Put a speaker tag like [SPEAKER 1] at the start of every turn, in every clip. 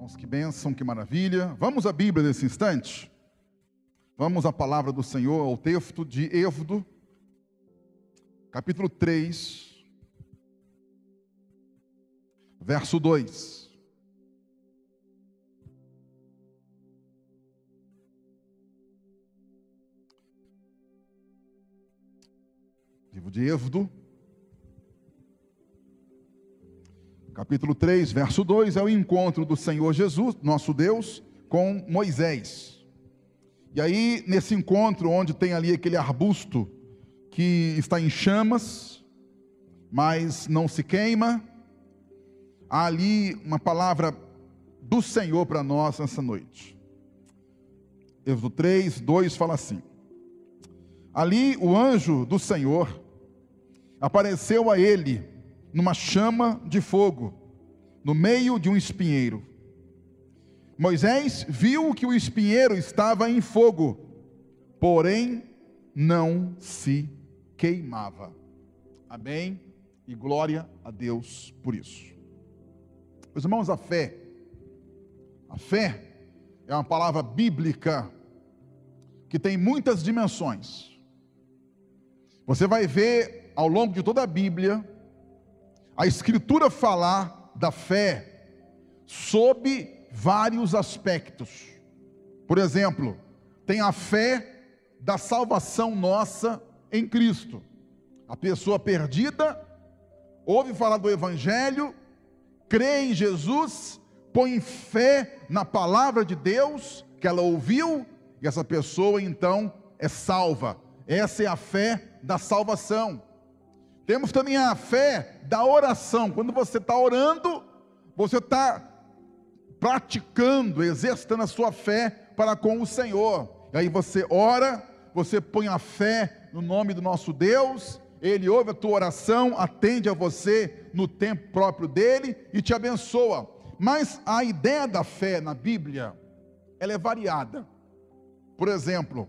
[SPEAKER 1] Irmãos, que bênção, que maravilha. Vamos à Bíblia nesse instante? Vamos à palavra do Senhor, ao texto de Êxodo, capítulo 3, verso 2. Livro de Êxodo, capítulo 3, verso 2, é o encontro do Senhor Jesus, nosso Deus, com Moisés. E aí, nesse encontro, onde tem ali aquele arbusto que está em chamas, mas não se queima, há ali uma palavra do Senhor para nós nessa noite. Êxodo 3, 2 fala assim: Ali o anjo do Senhor apareceu a ele numa chama de fogo, no meio de um espinheiro. Moisés viu que o espinheiro estava em fogo, porém não se queimava. Amém? E glória a Deus por isso. Meus irmãos, a fé, a fé é uma palavra bíblica que tem muitas dimensões. Você vai ver ao longo de toda a Bíblia a Escritura falar da fé sob vários aspectos. Por exemplo, tem a fé da salvação nossa em Cristo. A pessoa perdida ouve falar do Evangelho, crê em Jesus, põe fé na palavra de Deus que ela ouviu, e essa pessoa então é salva. Essa é a fé da salvação. Temos também a fé da oração. Quando você está orando, você está praticando, exercitando a sua fé para com o Senhor. E aí você ora, você põe a fé no nome do nosso Deus, Ele ouve a tua oração, atende a você no tempo próprio dele e te abençoa. Mas a ideia da fé na Bíblia, ela é variada. Por exemplo,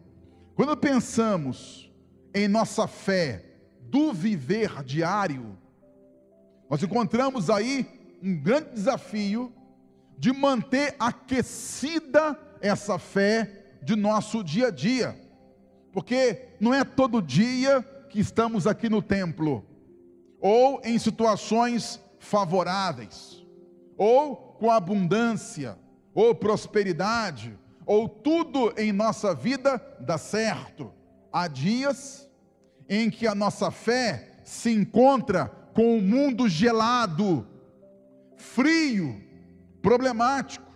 [SPEAKER 1] quando pensamos em nossa fé do viver diário, nós encontramos aí um grande desafio de manter aquecida essa fé de nosso dia a dia, porque não é todo dia que estamos aqui no templo, ou em situações favoráveis, ou com abundância, ou prosperidade, ou tudo em nossa vida dá certo. Há dias em que a nossa fé se encontra com o mundo gelado, frio, problemático.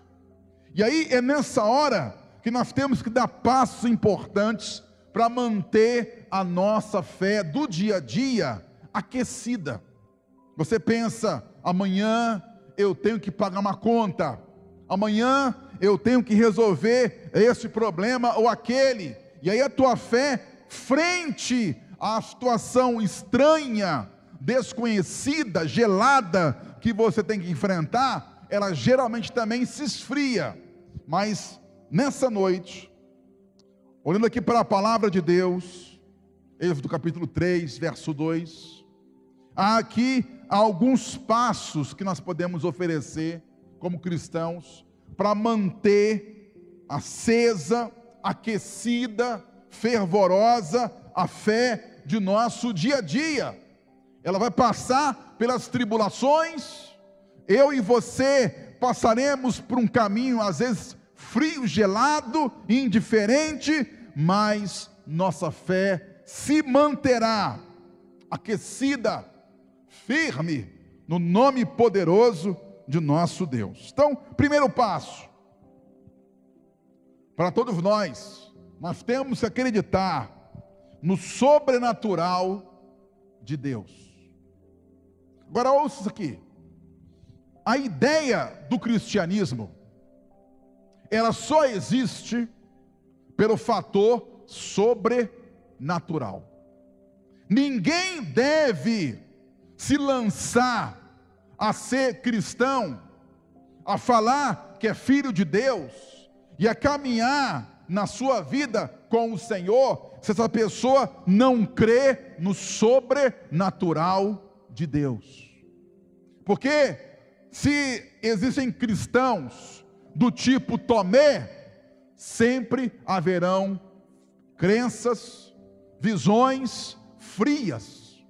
[SPEAKER 1] E aí é nessa hora que nós temos que dar passos importantes para manter a nossa fé do dia a dia aquecida. Você pensa, amanhã eu tenho que pagar uma conta, amanhã eu tenho que resolver esse problema ou aquele, e aí a tua fé, frente a situação estranha, desconhecida, gelada que você tem que enfrentar, ela geralmente também se esfria. Mas nessa noite, olhando aqui para a palavra de Deus, Êxodo capítulo 3, verso 2, há aqui alguns passos que nós podemos oferecer como cristãos para manter acesa, aquecida, fervorosa a fé de nosso dia a dia. Ela vai passar pelas tribulações, eu e você passaremos por um caminho, às vezes frio, gelado, indiferente, mas nossa fé se manterá aquecida, firme, no nome poderoso de nosso Deus. Então, primeiro passo, para todos nós, nós temos que acreditar no sobrenatural de Deus. Agora ouça isso aqui. A ideia do cristianismo ela só existe pelo fator sobrenatural. Ninguém deve se lançar a ser cristão, a falar que é filho de Deus e a caminhar na sua vida com o Senhor, se essa pessoa não crê no sobrenatural de Deus. Porque se existem cristãos do tipo Tomé, sempre haverão crenças, visões frias,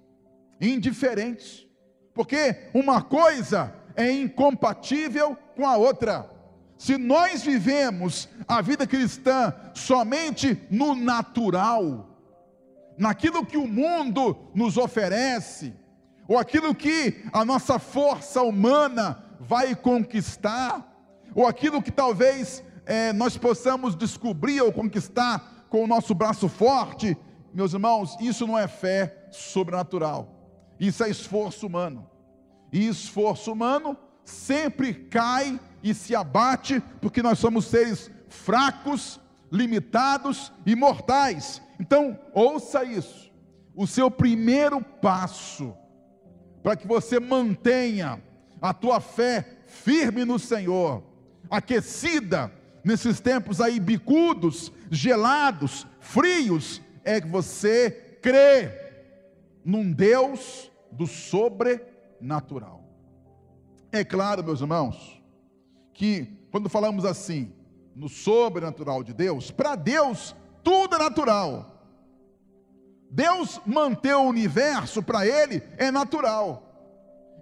[SPEAKER 1] indiferentes, porque uma coisa é incompatível com a outra. Se nós vivemos a vida cristã somente no natural, naquilo que o mundo nos oferece, ou aquilo que a nossa força humana vai conquistar, ou aquilo que talvez é, nós possamos descobrir ou conquistar com o nosso braço forte, meus irmãos, isso não é fé sobrenatural, isso é esforço humano. E esforço humano sempre cai e se abate, porque nós somos seres fracos, limitados e mortais. Então, ouça isso. O seu primeiro passo para que você mantenha a tua fé firme no Senhor, aquecida nesses tempos aí bicudos, gelados, frios, é que você crê num Deus do sobrenatural. É claro, meus irmãos, que quando falamos assim, no sobrenatural de Deus, para Deus tudo é natural. Deus manter o universo para Ele é natural.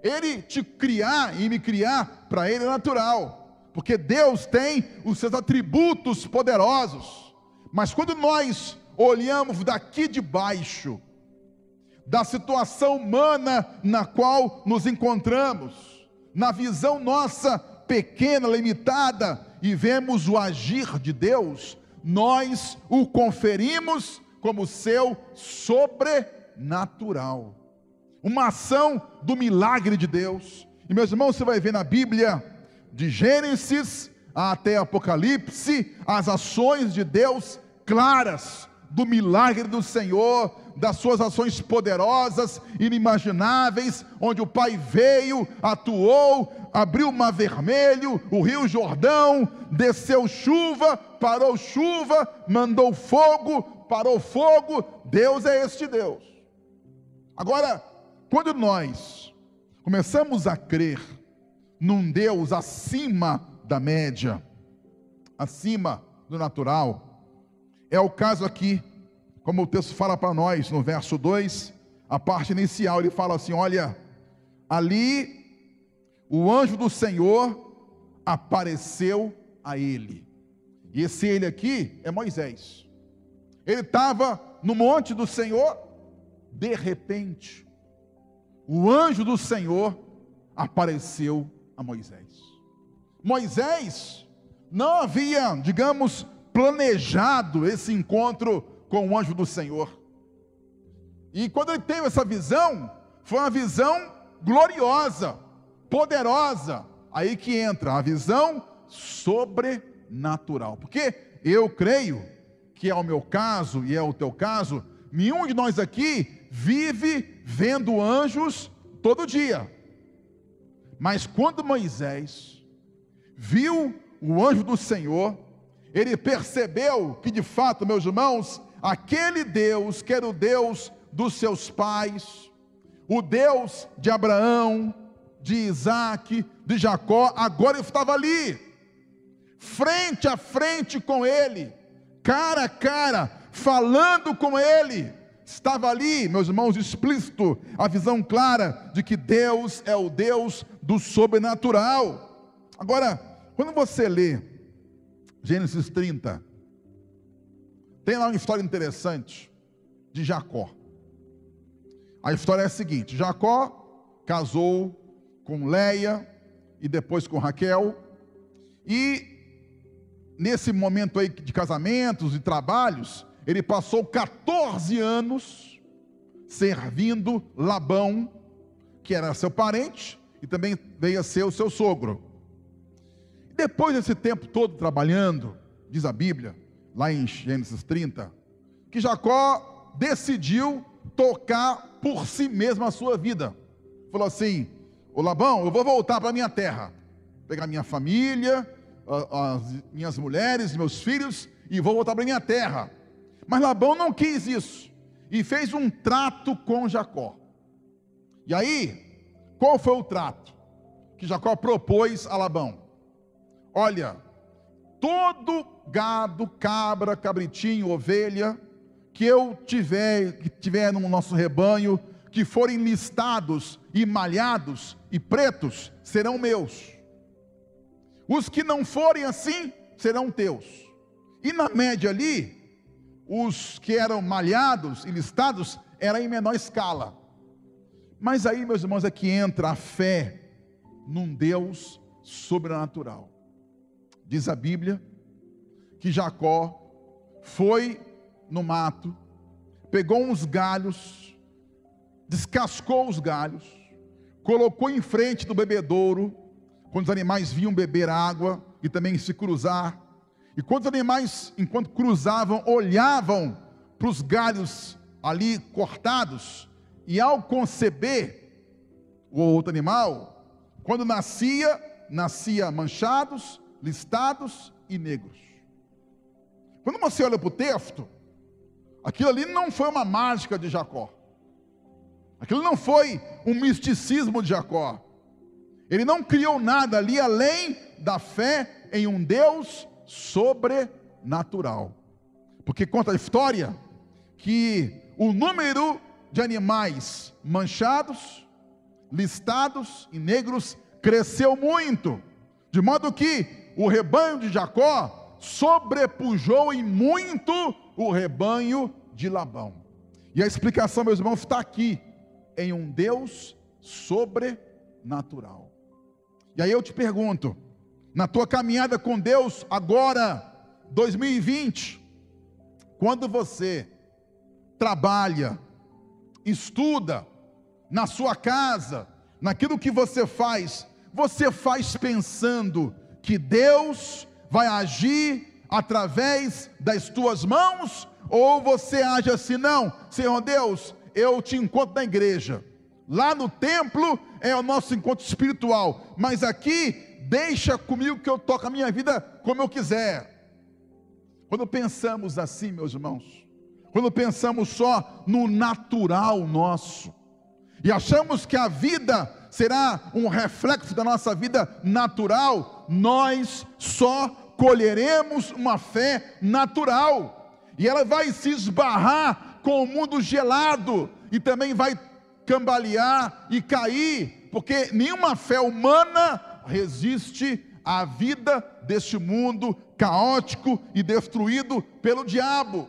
[SPEAKER 1] Ele te criar e me criar para Ele é natural, porque Deus tem os seus atributos poderosos. Mas quando nós olhamos daqui de baixo, da situação humana na qual nos encontramos, na visão nossa pequena, limitada, e vemos o agir de Deus, nós o conferimos como seu sobrenatural. Uma ação do milagre de Deus. E meus irmãos, você vai ver na Bíblia, de Gênesis até Apocalipse, as ações de Deus claras, do milagre do Senhor, das suas ações poderosas, inimagináveis, onde o Pai veio, atuou, abriu o mar vermelho, o rio Jordão, desceu chuva, parou chuva, mandou fogo, parou fogo. Deus é este Deus. Agora, quando nós começamos a crer num Deus acima da média, acima do natural, é o caso aqui, como o texto fala para nós no verso 2, a parte inicial, ele fala assim: olha, ali o anjo do Senhor apareceu a ele. E esse ele aqui é Moisés. Ele estava no monte do Senhor, de repente, o anjo do Senhor apareceu a Moisés. Moisés não havia, digamos, planejado esse encontro com o anjo do Senhor. E quando ele teve essa visão, foi uma visão gloriosa poderosa. Aí que entra a visão sobrenatural. Porque eu creio que é o meu caso e é o teu caso, nenhum de nós aqui vive vendo anjos todo dia. Mas quando Moisés viu o anjo do Senhor, ele percebeu que de fato, meus irmãos, aquele Deus que era o Deus dos seus pais, o Deus de Abraão, de Isaac, de Jacó, agora eu estava ali, frente a frente com ele, cara a cara, falando com ele. Estava ali, meus irmãos, explícito a visão clara de que Deus é o Deus do sobrenatural. Agora, quando você lê Gênesis 30, tem lá uma história interessante de Jacó. A história é a seguinte: Jacó casou com Leia e depois com Raquel. E nesse momento aí de casamentos e trabalhos, ele passou 14 anos servindo Labão, que era seu parente e também veio a ser o seu sogro. Depois desse tempo todo trabalhando, diz a Bíblia, lá em Gênesis 30, que Jacó decidiu tocar por si mesmo a sua vida. Falou assim: Ô Labão, eu vou voltar para minha terra, pegar minha família, as minhas mulheres, meus filhos, e vou voltar para minha terra. Mas Labão não quis isso e fez um trato com Jacó. E aí, qual foi o trato? que Jacó propôs a Labão: Olha, todo gado, cabra, cabritinho, ovelha que eu tiver, que tiver no nosso rebanho, que forem listados e malhados e pretos, serão meus. Os que não forem assim, serão teus. E na média ali, os que eram malhados e listados eram em menor escala. Mas aí, meus irmãos, é que entra a fé num Deus sobrenatural. Diz a Bíblia que Jacó foi no mato, pegou uns galhos, descascou os galhos, colocou em frente do bebedouro, quando os animais vinham beber água e também se cruzar. E quando os animais, enquanto cruzavam, olhavam para os galhos ali cortados, e ao conceber o outro animal, quando nascia, nascia manchados, listados e negros. Quando você olha para o texto, aquilo ali não foi uma mágica de Jacó. Aquilo não foi um misticismo de Jacó. Ele não criou nada ali além da fé em um Deus sobrenatural. Porque conta a história que o número de animais manchados, listados e negros cresceu muito, de modo que o rebanho de Jacó sobrepujou em muito o rebanho de Labão. E a explicação, meus irmãos, está aqui, em um Deus sobrenatural. E aí eu te pergunto, na tua caminhada com Deus agora, 2020, quando você trabalha, estuda, na sua casa, naquilo que você faz, você faz pensando que Deus vai agir através das tuas mãos? Ou você age assim, não, Senhor Deus, eu te encontro na igreja, lá no templo é o nosso encontro espiritual, mas aqui, deixa comigo que eu toco a minha vida como eu quiser. Quando pensamos assim, meus irmãos, quando pensamos só no natural nosso, e achamos que a vida será um reflexo da nossa vida natural, nós só colheremos uma fé natural, e ela vai se esbarrar com o mundo gelado, e também vai cambalear e cair, porque nenhuma fé humana resiste à vida deste mundo caótico e destruído pelo diabo.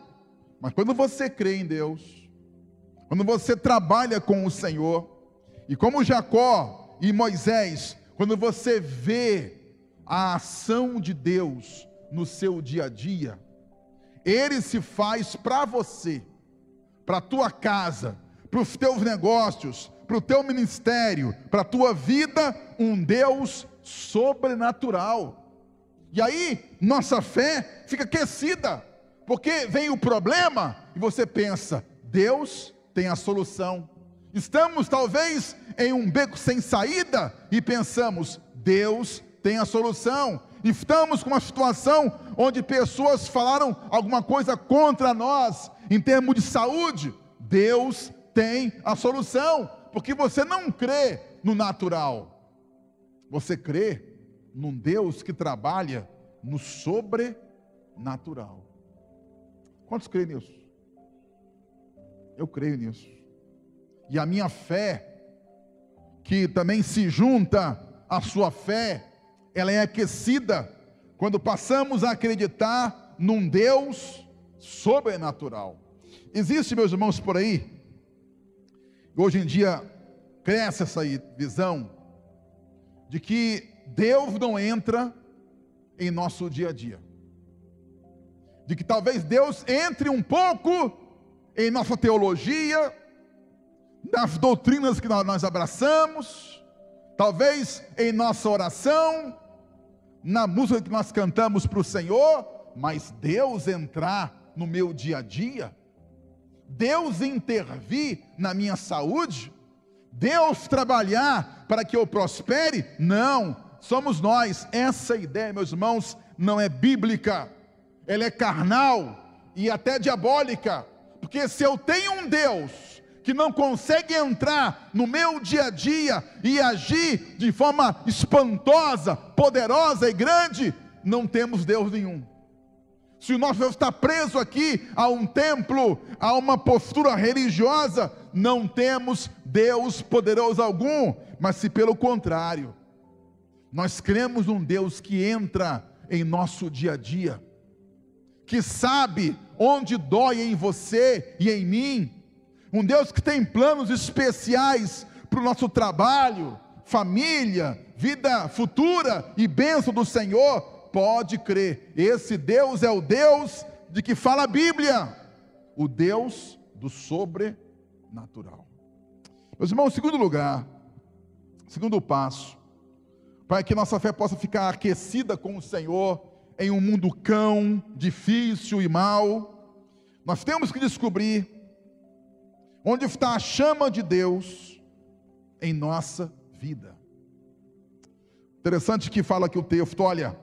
[SPEAKER 1] Mas quando você crê em Deus, quando você trabalha com o Senhor, e como Jacó e Moisés, quando você vê a ação de Deus no seu dia a dia, ele se faz para você, para a tua casa, para os teus negócios, para o teu ministério, para a tua vida, um Deus sobrenatural. E aí, nossa fé fica aquecida porque vem o problema e você pensa, Deus tem a solução. Estamos talvez em um beco sem saída e pensamos, Deus tem a solução. Estamos com uma situação onde pessoas falaram alguma coisa contra nós em termos de saúde. Deus tem a solução, porque você não crê no natural. Você crê num Deus que trabalha no sobrenatural. Quantos creem nisso? Eu creio nisso. E a minha fé, que também se junta à sua fé, ela é aquecida quando passamos a acreditar num Deus sobrenatural. Existe, meus irmãos, por aí, hoje em dia cresce essa visão de que Deus não entra em nosso dia a dia de que talvez Deus entre um pouco em nossa teologia, nas doutrinas que nós abraçamos, talvez em nossa oração, na música que nós cantamos para o Senhor, mas Deus entrar no meu dia a dia, Deus intervir na minha saúde, Deus trabalhar para que eu prospere, não, somos nós. Essa ideia, meus irmãos, não é bíblica. Ela é carnal e até diabólica, porque se eu tenho um Deus que não consegue entrar no meu dia a dia e agir de forma espantosa, poderosa e grande, não temos Deus nenhum. Se o nosso Deus está preso aqui a um templo, a uma postura religiosa, não temos Deus poderoso algum, mas se pelo contrário, nós cremos num Deus que entra em nosso dia a dia, que sabe onde dói em você e em mim, um Deus que tem planos especiais para o nosso trabalho, família, vida futura e bênção do Senhor, pode crer, esse Deus é o Deus de que fala a Bíblia, o Deus do sobrenatural. Meus irmãos, segundo lugar, segundo passo, para que nossa fé possa ficar aquecida com o Senhor em um mundo cão, difícil e mau, nós temos que descobrir onde está a chama de Deus em nossa vida. Interessante que fala aqui o texto, olha,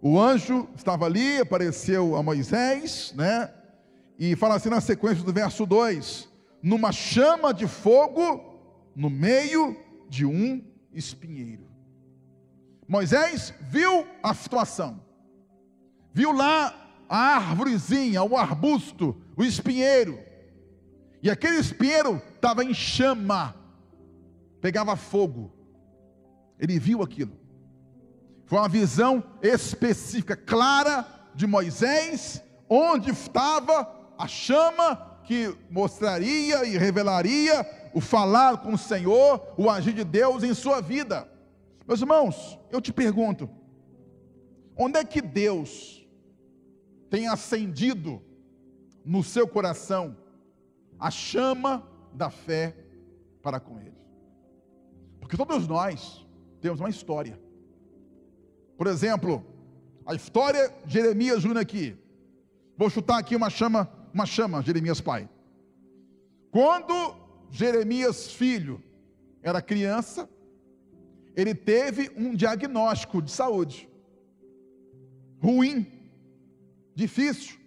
[SPEAKER 1] o anjo estava ali, apareceu a Moisés, né? E fala assim na sequência do verso 2: numa chama de fogo no meio de um espinheiro. Moisés viu a situação, viu lá a árvorezinha, o arbusto, o espinheiro, e aquele espinheiro estava em chama, pegava fogo. Ele viu aquilo. Foi uma visão específica, clara de Moisés, onde estava a chama que mostraria e revelaria o falar com o Senhor, o agir de Deus em sua vida. Meus irmãos, eu te pergunto, onde é que Deus tem acendido no seu coração a chama da fé para com Ele. Porque todos nós temos uma história. Por exemplo, a história de Jeremias Júnior aqui. Vou chutar aqui uma chama, uma chama, Jeremias pai. Quando Jeremias filho era criança, ele teve um diagnóstico de saúde ruim, difícil.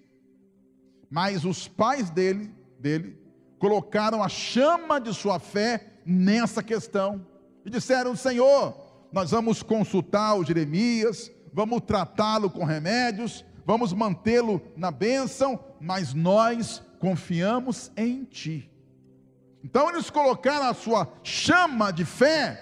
[SPEAKER 1] Mas os pais dele, dele colocaram a chama de sua fé nessa questão e disseram: Senhor, nós vamos consultar o Jeremias, vamos tratá-lo com remédios, vamos mantê-lo na bênção, mas nós confiamos em Ti. Então eles colocaram a sua chama de fé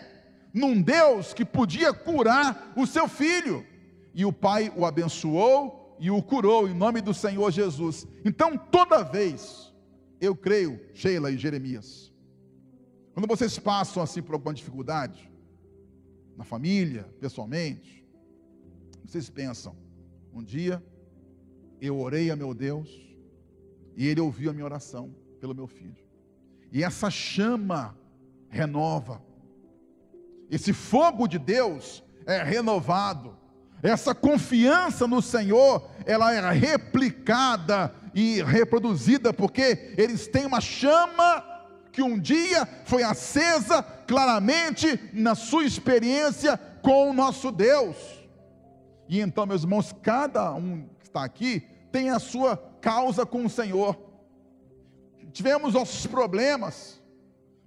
[SPEAKER 1] num Deus que podia curar o seu filho, e o pai o abençoou e o curou em nome do Senhor Jesus. Então toda vez eu creio, Sheila e Jeremias. Quando vocês passam assim por alguma dificuldade, na família, pessoalmente, vocês pensam: um dia eu orei a meu Deus e ele ouviu a minha oração pelo meu filho. E essa chama renova. Esse fogo de Deus é renovado. Essa confiança no Senhor, ela é replicada e reproduzida, porque eles têm uma chama que um dia foi acesa claramente na sua experiência com o nosso Deus. E então, meus irmãos, cada um que está aqui tem a sua causa com o Senhor. Tivemos nossos problemas.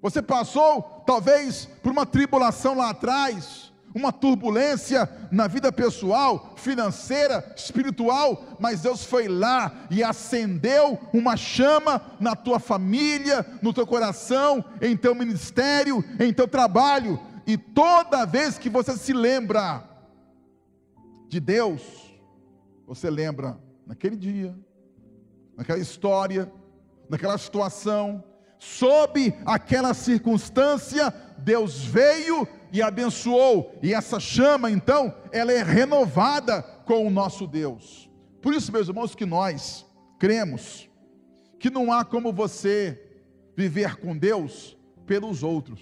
[SPEAKER 1] Você passou, talvez, por uma tribulação lá atrás uma turbulência na vida pessoal, financeira, espiritual, mas Deus foi lá e acendeu uma chama na tua família, no teu coração, em teu ministério, em teu trabalho, e toda vez que você se lembra de Deus, você lembra naquele dia, naquela história, naquela situação, sob aquela circunstância, Deus veio e abençoou, e essa chama, então, ela é renovada com o nosso Deus. Por isso, meus irmãos, que nós cremos que não há como você viver com Deus pelos outros.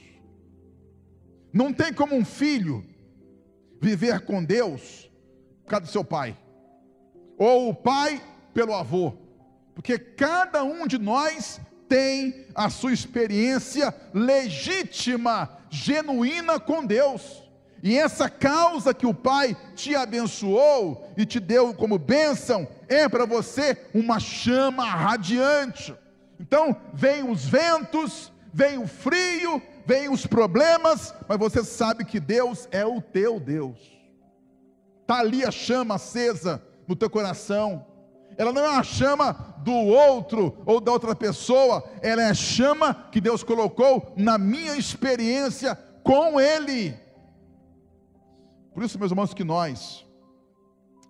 [SPEAKER 1] Não tem como um filho viver com Deus por causa do seu pai, ou o pai pelo avô, porque cada um de nós tem a sua experiência legítima, genuína com Deus. E essa causa que o Pai te abençoou e te deu como bênção é para você uma chama radiante. Então, vem os ventos, vem o frio, vem os problemas, mas você sabe que Deus é o teu Deus. Está ali a chama acesa no teu coração. Ela não é a chama do outro ou da outra pessoa, ela é a chama que Deus colocou na minha experiência com Ele. Por isso, meus irmãos, que nós,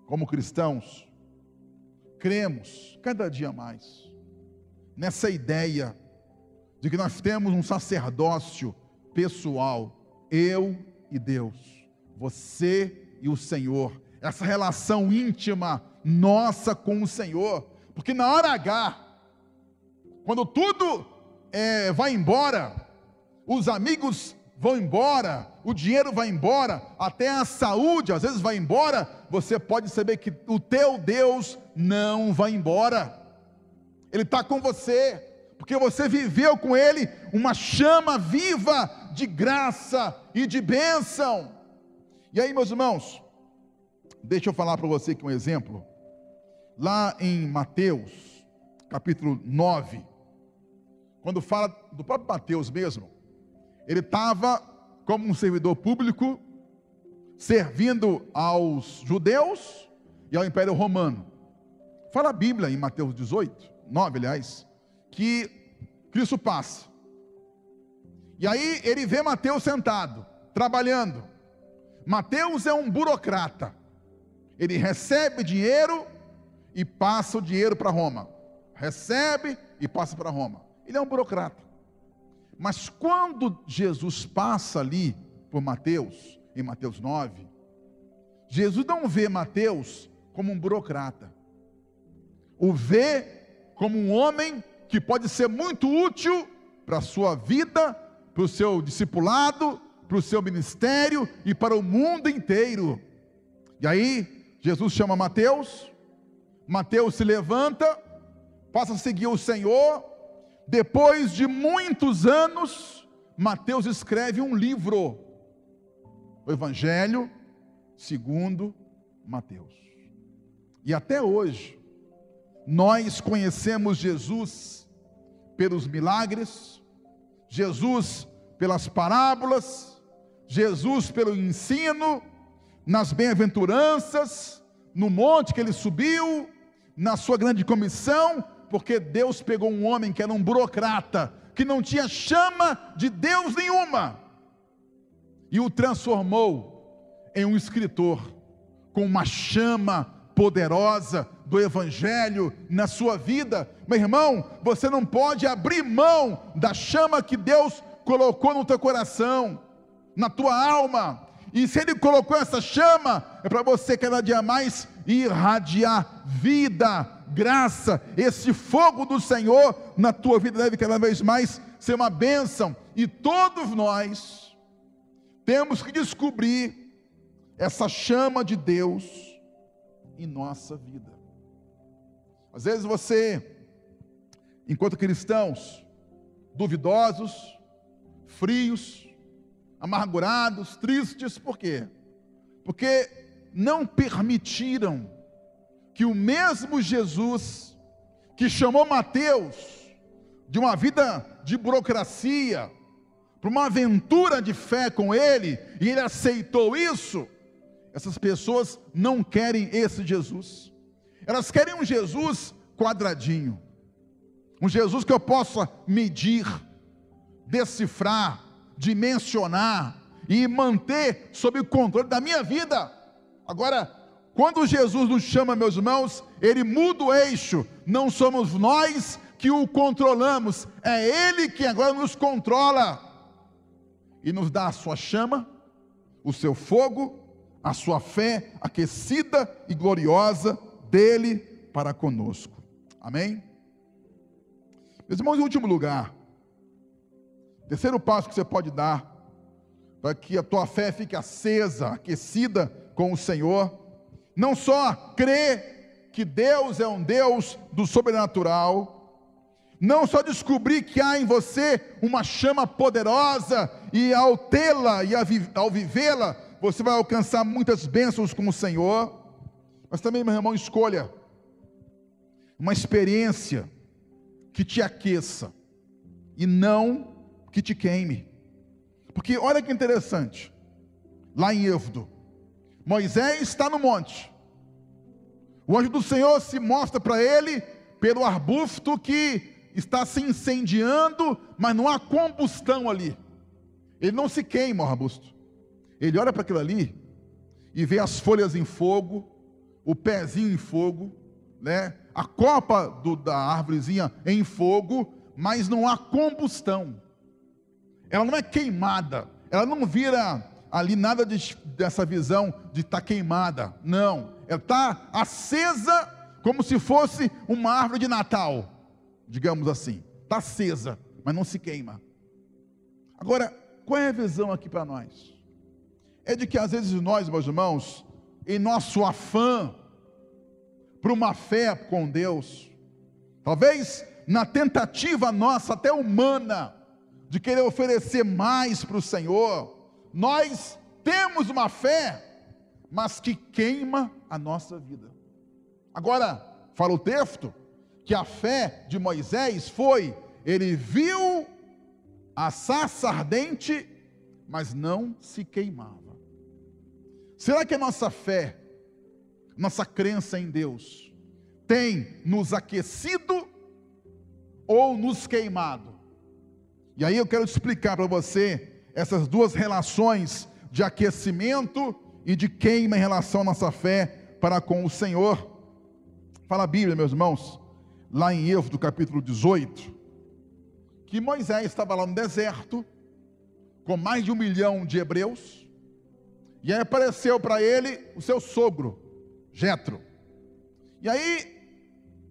[SPEAKER 1] como cristãos, cremos cada dia mais nessa ideia de que nós temos um sacerdócio pessoal, eu e Deus, você e o Senhor, essa relação íntima nossa com o Senhor, porque na hora H, quando tudo é, vai embora, os amigos vão embora, o dinheiro vai embora, até a saúde às vezes vai embora, você pode saber que o teu Deus não vai embora, Ele está com você, porque você viveu com Ele uma chama viva de graça e de bênção. E aí, meus irmãos, deixa eu falar para você aqui um exemplo. Lá em Mateus, capítulo 9, quando fala do próprio Mateus mesmo, ele estava como um servidor público, servindo aos judeus e ao Império Romano. Fala a Bíblia em Mateus 18, 9, aliás, que Cristo passa. E aí ele vê Mateus sentado, trabalhando. Mateus é um burocrata. Ele recebe dinheiro e passa o dinheiro para Roma. Recebe e passa para Roma. Ele é um burocrata. Mas quando Jesus passa ali por Mateus, em Mateus 9, Jesus não vê Mateus como um burocrata. O vê como um homem que pode ser muito útil para a sua vida, para o seu discipulado, para o seu ministério e para o mundo inteiro. E aí, Jesus chama Mateus, Mateus se levanta, passa a seguir o Senhor. Depois de muitos anos, Mateus escreve um livro, o Evangelho segundo Mateus. E até hoje, nós conhecemos Jesus pelos milagres, Jesus pelas parábolas, Jesus pelo ensino, nas bem-aventuranças, no monte que ele subiu, na sua grande comissão, porque Deus pegou um homem que era um burocrata, que não tinha chama de Deus nenhuma, e o transformou em um escritor com uma chama poderosa do Evangelho na sua vida. Meu irmão, você não pode abrir mão da chama que Deus colocou no teu coração, na tua alma. E se Ele colocou essa chama, é para você cada dia mais irradiar vida, graça, esse fogo do Senhor na tua vida deve cada vez mais ser uma bênção. E todos nós temos que descobrir essa chama de Deus em nossa vida. Às vezes você, enquanto cristãos, duvidosos, frios, amargurados, tristes, por quê? Porque não permitiram que o mesmo Jesus que chamou Mateus de uma vida de burocracia para uma aventura de fé com ele, e ele aceitou isso, essas pessoas não querem esse Jesus. Elas querem um Jesus quadradinho. Um Jesus que eu possa medir, decifrar, dimensionar e manter sob o controle da minha vida. Agora, quando Jesus nos chama, meus irmãos, ele muda o eixo. Não somos nós que o controlamos, é ele que agora nos controla e nos dá a sua chama, o seu fogo a sua fé aquecida e gloriosa dele para conosco. Amém? Meus irmãos, em último lugar, terceiro passo que você pode dar para que a tua fé fique acesa, aquecida com o Senhor, não só crer que Deus é um Deus do sobrenatural, não só descobrir que há em você uma chama poderosa e ao tê-la e ao vivê-la, você vai alcançar muitas bênçãos com o Senhor, mas também, meu irmão, escolha uma experiência que te aqueça e não que te queime. Porque olha que interessante, lá em Êxodo, Moisés está no monte, o anjo do Senhor se mostra para ele pelo arbusto que está se incendiando, mas não há combustão ali. Ele não se queima o arbusto. Ele olha para aquilo ali e vê as folhas em fogo, o pezinho em fogo, né? A copa do, da árvorezinha em fogo, mas não há combustão. Ela não é queimada. Ela não vira ali nada de, dessa visão de estar tá queimada. Não. Ela está acesa como se fosse uma árvore de Natal, digamos assim. Está acesa, mas não se queima. Agora, qual é a visão aqui para nós? É de que às vezes nós, meus irmãos, em nosso afã para uma fé com Deus, talvez na tentativa nossa, até humana, de querer oferecer mais para o Senhor, nós temos uma fé, mas que queima a nossa vida. Agora, fala o texto que a fé de Moisés foi: ele viu a sarça ardente, mas não se queimava. Será que a nossa fé, nossa crença em Deus, tem nos aquecido ou nos queimado? E aí eu quero explicar para você essas duas relações de aquecimento e de queima em relação à nossa fé para com o Senhor. Fala a Bíblia, meus irmãos, lá em Êxodo capítulo 18, que Moisés estava lá no deserto, com mais de um milhão de hebreus, e aí apareceu para ele o seu sogro, Jetro. E aí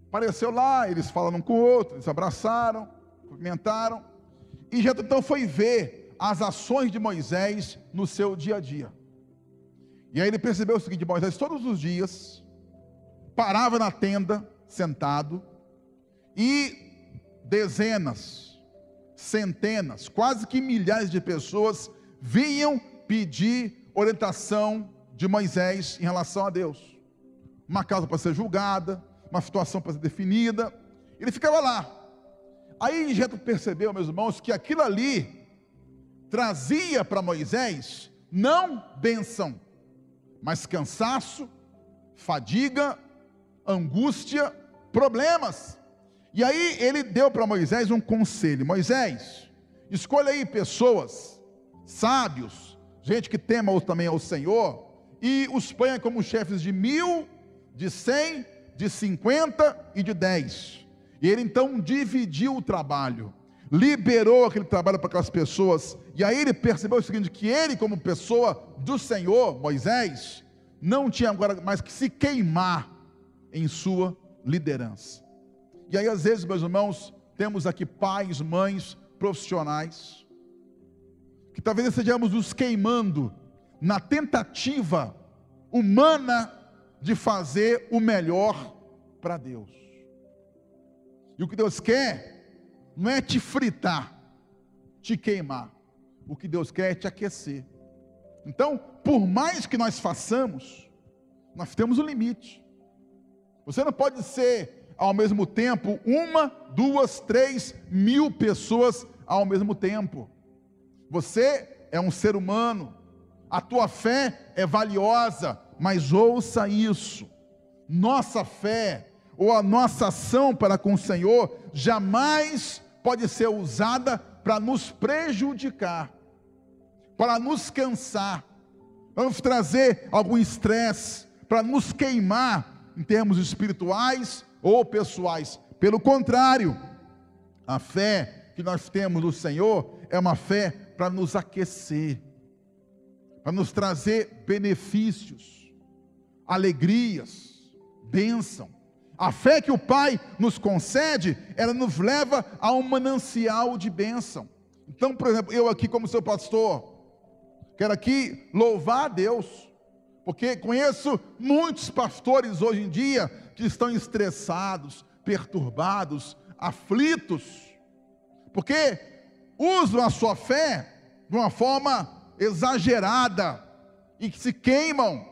[SPEAKER 1] apareceu lá, eles falaram um com o outro, eles abraçaram, cumprimentaram, e Jetro então foi ver as ações de Moisés no seu dia a dia. E aí ele percebeu o seguinte: Moisés todos os dias parava na tenda, sentado, e dezenas, centenas, quase que milhares de pessoas vinham pedir orientação de Moisés em relação a Deus. Uma causa para ser julgada, uma situação para ser definida. Ele ficava lá. Aí Jetro percebeu, meus irmãos, que aquilo ali trazia para Moisés não bênção, mas cansaço, fadiga, angústia, problemas. E aí ele deu para Moisés um conselho: Moisés, escolha aí pessoas, sábios, gente que tema também ao Senhor, e os ponha como chefes de mil, de cem, de cinquenta e de dez. E ele então dividiu o trabalho, liberou aquele trabalho para aquelas pessoas, e aí ele percebeu o seguinte: que ele, como pessoa do Senhor, Moisés, não tinha agora mais que se queimar em sua liderança. E aí, às vezes, meus irmãos, temos aqui pais, mães, profissionais, que talvez estejamos nos queimando na tentativa humana de fazer o melhor para Deus. E o que Deus quer não é te fritar, te queimar. O que Deus quer é te aquecer. Então, por mais que nós façamos, nós temos um limite. Você não pode ser ao mesmo tempo uma, duas, três mil pessoas ao mesmo tempo. Você é um ser humano, a tua fé é valiosa, mas ouça isso: nossa fé ou a nossa ação para com o Senhor jamais pode ser usada para nos prejudicar, para nos cansar, para nos trazer algum estresse, para nos queimar em termos espirituais ou pessoais. Pelo contrário, a fé que nós temos no Senhor é uma fé para nos aquecer, para nos trazer benefícios, alegrias, bênção. A fé que o Pai nos concede, ela nos leva a um manancial de bênção. Então, por exemplo, eu aqui como seu pastor, quero aqui louvar a Deus, porque conheço muitos pastores hoje em dia que estão estressados, perturbados, aflitos, porque usam a sua fé de uma forma exagerada e que se queimam.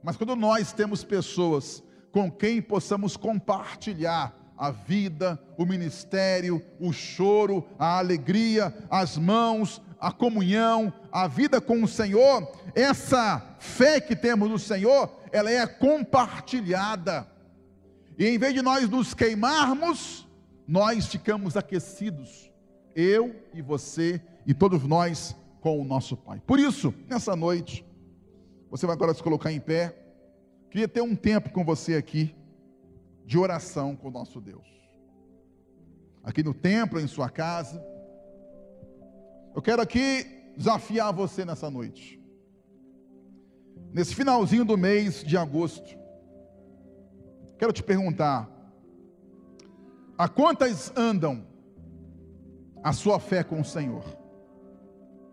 [SPEAKER 1] Mas quando nós temos pessoas com quem possamos compartilhar a vida, o ministério, o choro, a alegria, as mãos, a comunhão, a vida com o Senhor, essa fé que temos no Senhor, ela é compartilhada. E em vez de nós nos queimarmos, nós ficamos aquecidos, eu e você e todos nós com o nosso Pai. Por isso, nessa noite, você vai agora se colocar em pé. Queria ter um tempo com você aqui de oração com o nosso Deus. Aqui no templo, em sua casa. Eu quero aqui desafiar você nessa noite. Nesse finalzinho do mês de agosto, quero te perguntar: a quantas andam a sua fé com o Senhor?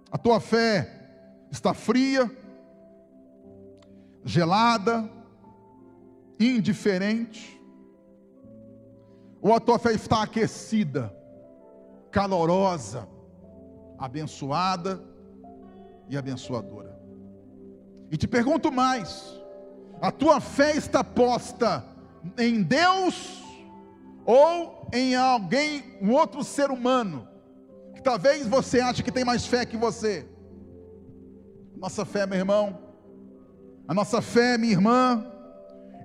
[SPEAKER 1] A tua fé está fria, gelada, indiferente, ou a tua fé está aquecida, calorosa, abençoada e abençoadora? E te pergunto mais: a tua fé está posta em Deus ou em alguém, um outro ser humano, que talvez você ache que tem mais fé que você? Nossa fé, meu irmão, a nossa fé, minha irmã,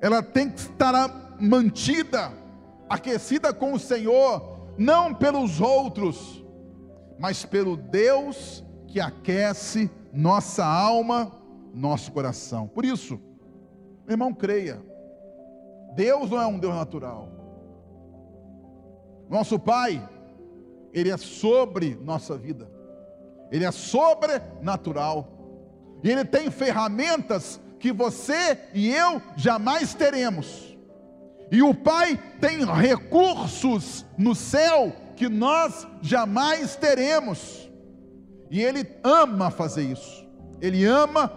[SPEAKER 1] ela tem que estar mantida, aquecida com o Senhor, não pelos outros, mas pelo Deus que aquece nossa alma, nosso coração. Por isso, meu irmão, creia. Deus não é um Deus natural. Nosso Pai, Ele é sobre nossa vida. Ele é sobrenatural. E Ele tem ferramentas que você e eu jamais teremos. E o Pai tem recursos no céu que nós jamais teremos. E Ele ama fazer isso. Ele ama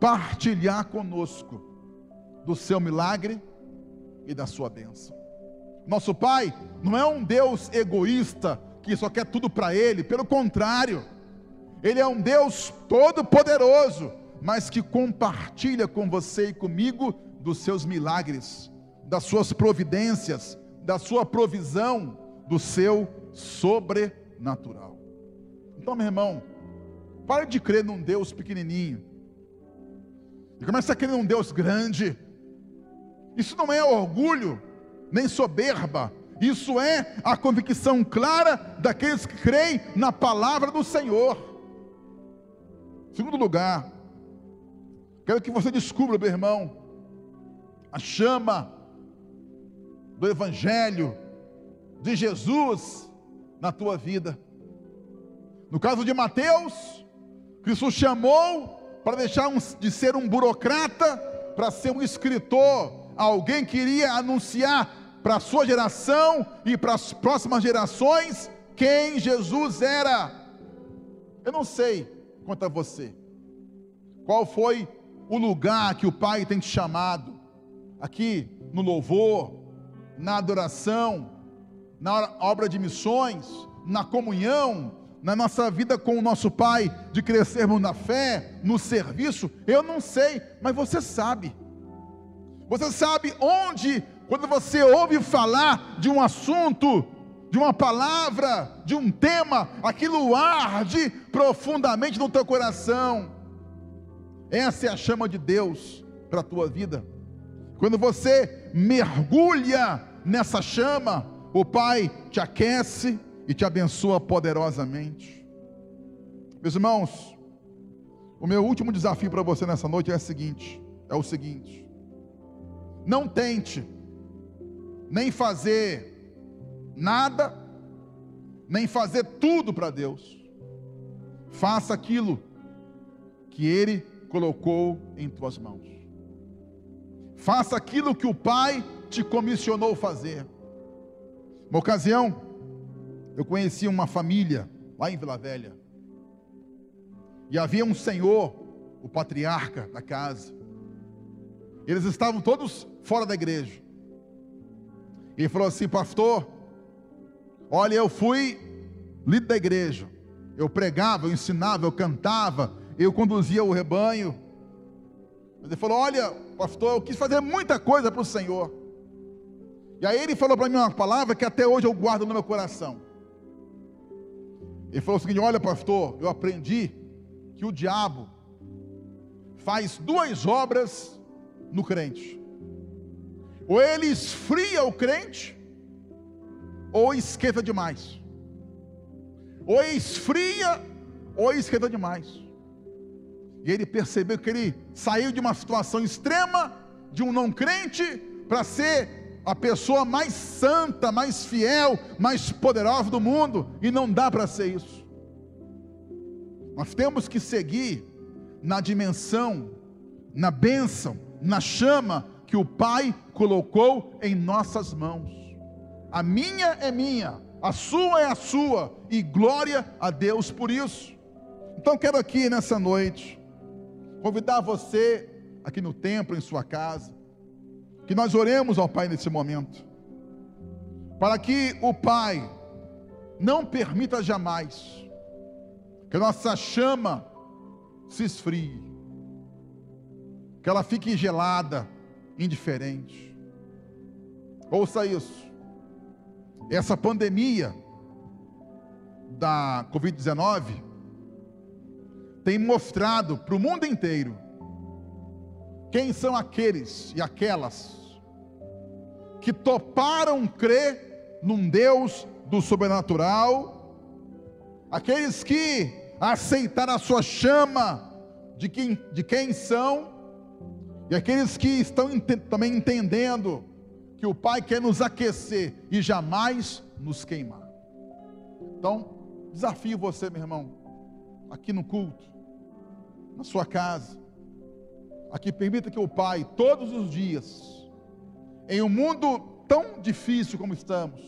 [SPEAKER 1] partilhar conosco do seu milagre e da sua bênção. Nosso Pai não é um Deus egoísta que só quer tudo para Ele, pelo contrário, Ele é um Deus todo-poderoso mas que compartilha com você e comigo dos seus milagres, das suas providências, da sua provisão, do seu sobrenatural. Então, meu irmão, pare de crer num Deus pequenininho e comece a crer num Deus grande. Isso não é orgulho, nem soberba, isso é a convicção clara daqueles que creem na palavra do Senhor. Segundo lugar, Quero que você descubra, meu irmão, a chama do Evangelho de Jesus na tua vida. No caso de Mateus, Cristo chamou para deixar um, de ser um burocrata para ser um escritor, alguém que iria anunciar para a sua geração e para as próximas gerações quem Jesus era. Eu não sei quanto a você, qual foi o lugar que o Pai tem te chamado, aqui no louvor, na adoração, na obra de missões, na comunhão, na nossa vida com o nosso Pai, de crescermos na fé, no serviço, eu não sei, mas você sabe. Você sabe onde, quando você ouve falar de um assunto, de uma palavra, de um tema, aquilo arde profundamente no teu coração. Essa é a chama de Deus para a tua vida. Quando você mergulha nessa chama, o Pai te aquece e te abençoa poderosamente. Meus irmãos, o meu último desafio para você nessa noite é o seguinte: é o seguinte. Não tente nem fazer nada, nem fazer tudo para Deus. Faça aquilo que Ele colocou em tuas mãos. Faça aquilo que o Pai te comissionou fazer. Uma ocasião, eu conheci uma família lá em Vila Velha. E havia um senhor, o patriarca da casa. Eles estavam todos fora da igreja. E falou assim: Pastor, olha, eu fui líder da igreja. Eu pregava, eu ensinava, eu cantava, eu conduzia o rebanho. Ele falou: Olha, pastor, eu quis fazer muita coisa para o Senhor. E aí ele falou para mim uma palavra que até hoje eu guardo no meu coração. Ele falou o seguinte: Olha, pastor, eu aprendi que o diabo faz duas obras no crente. Ou ele esfria o crente, ou esquenta demais. Ou esfria, ou esquenta demais. E ele percebeu que ele saiu de uma situação extrema, de um não crente, para ser a pessoa mais santa, mais fiel, mais poderosa do mundo, e não dá para ser isso. Nós temos que seguir na dimensão, na bênção, na chama que o Pai colocou em nossas mãos. A minha é minha, a sua é a sua, e glória a Deus por isso. Então quero aqui nessa noite convidar você aqui no templo, em sua casa, que nós oremos ao Pai nesse momento, para que o Pai não permita jamais que nossa chama se esfrie, que ela fique gelada, indiferente. Ouça isso. Essa pandemia da Covid-19 tem mostrado para o mundo inteiro quem são aqueles e aquelas que toparam crer num Deus do sobrenatural, aqueles que aceitaram a sua chama de quem, de quem são, e aqueles que estão ent também entendendo que o Pai quer nos aquecer e jamais nos queimar. Então, desafio você, meu irmão, aqui no culto, na sua casa, aqui permita que o Pai, todos os dias, em um mundo tão difícil como estamos,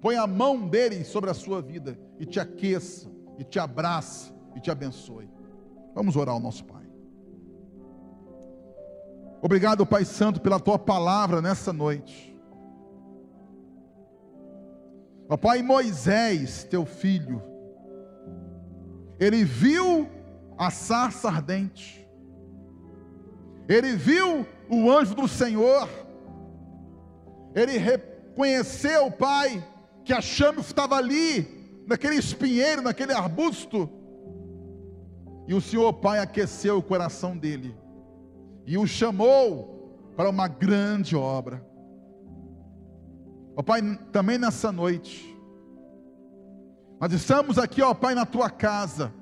[SPEAKER 1] ponha a mão dele sobre a sua vida e te aqueça, e te abrace e te abençoe. Vamos orar ao nosso Pai. Obrigado, Pai Santo, pela tua palavra nessa noite. Ó Pai, Moisés, teu filho, ele viu a sarça ardente, ele viu o anjo do Senhor, ele reconheceu, Pai, que a chama estava ali, naquele espinheiro, naquele arbusto, e o Senhor, Pai, aqueceu o coração dele e o chamou para uma grande obra. Ó Pai, também nessa noite, nós estamos aqui, ó Pai, na tua casa.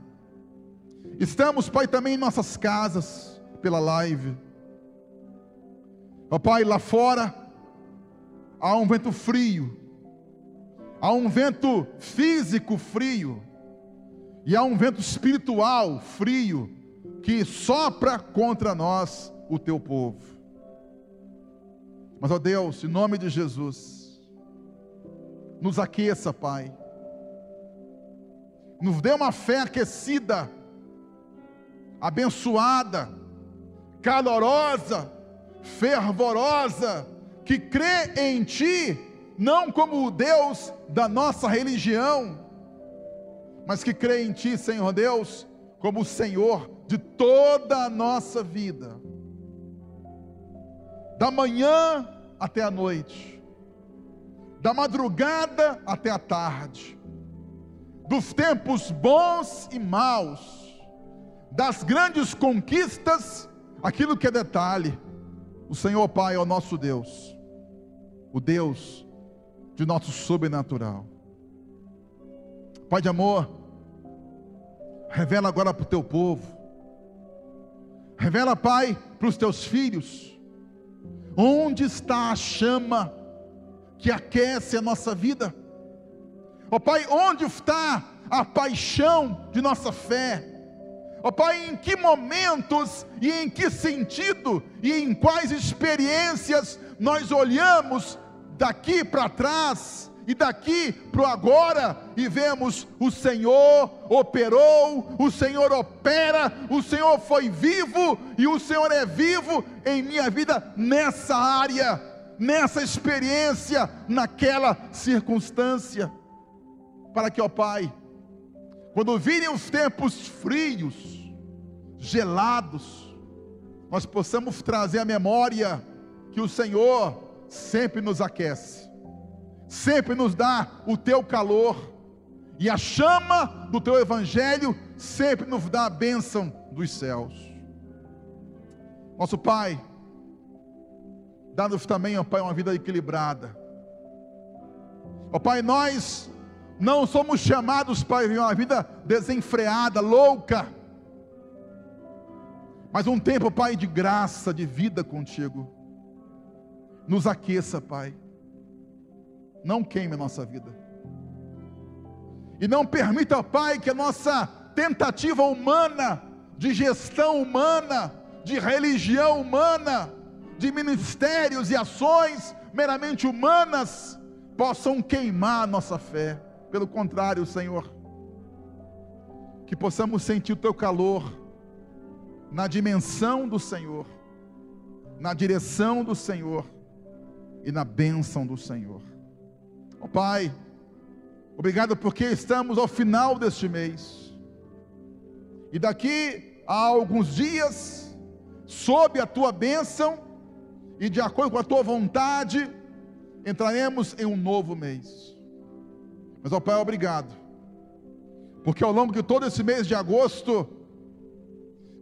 [SPEAKER 1] Estamos, Pai, também em nossas casas, pela live. Ó Pai, lá fora há um vento frio, há um vento físico frio, e há um vento espiritual frio que sopra contra nós o teu povo. Mas, ó Deus, em nome de Jesus, nos aqueça, Pai. Nos dê uma fé aquecida, abençoada, calorosa, fervorosa, que crê em Ti, não como o Deus da nossa religião, mas que crê em Ti, Senhor Deus, como o Senhor de toda a nossa vida. Da manhã até a noite, da madrugada até a tarde, dos tempos bons e maus, das grandes conquistas, aquilo que é detalhe. O Senhor Pai é o nosso Deus, o Deus de nosso sobrenatural. Pai de amor, revela agora para o teu povo, revela, Pai, para os teus filhos, Onde está a chama que aquece a nossa vida? Ó Pai, onde está a paixão de nossa fé? Ó Pai, em que momentos e em que sentido e em quais experiências nós olhamos daqui para trás e daqui para o agora, e vemos o Senhor operou, o Senhor opera, o Senhor foi vivo, e o Senhor é vivo em minha vida nessa área, nessa experiência, naquela circunstância. Para que, ó Pai, quando virem os tempos frios, gelados, nós possamos trazer a memória que o Senhor sempre nos aquece, sempre nos dá o teu calor, e a chama do teu evangelho sempre nos dá a bênção dos céus. Nosso Pai, dá-nos também, ó Pai, uma vida equilibrada. Ó Pai, nós não somos chamados para viver uma vida desenfreada, louca, mas um tempo, Pai, de graça, de vida contigo. Nos aqueça, Pai. Não queime a nossa vida. E não permita, Pai, que a nossa tentativa humana, de gestão humana, de religião humana, de ministérios e ações meramente humanas, possam queimar a nossa fé. Pelo contrário, Senhor, que possamos sentir o teu calor na dimensão do Senhor, na direção do Senhor e na bênção do Senhor. Ó oh, Pai, obrigado porque estamos ao final deste mês. E daqui a alguns dias, sob a tua bênção e de acordo com a tua vontade, entraremos em um novo mês. Mas, ó Pai, obrigado. Porque ao longo de todo esse mês de agosto,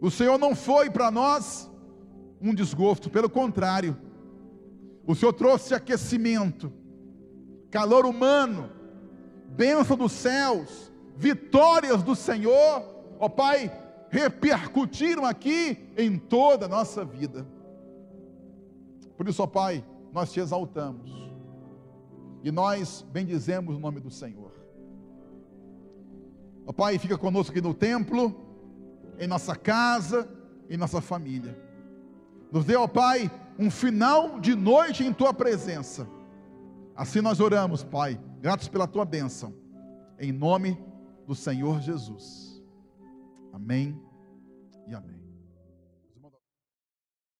[SPEAKER 1] o Senhor não foi para nós um desgosto, pelo contrário, o Senhor trouxe aquecimento, calor humano, bênção dos céus, vitórias do Senhor, ó Pai, repercutiram aqui em toda a nossa vida. Por isso, ó Pai, nós te exaltamos e nós bendizemos o nome do Senhor. Ó Pai, fica conosco aqui no templo em nossa casa, em nossa família. Nos dê, ó Pai, um final de noite em tua presença. Assim nós oramos, Pai, gratos pela tua bênção, em nome do Senhor Jesus. Amém.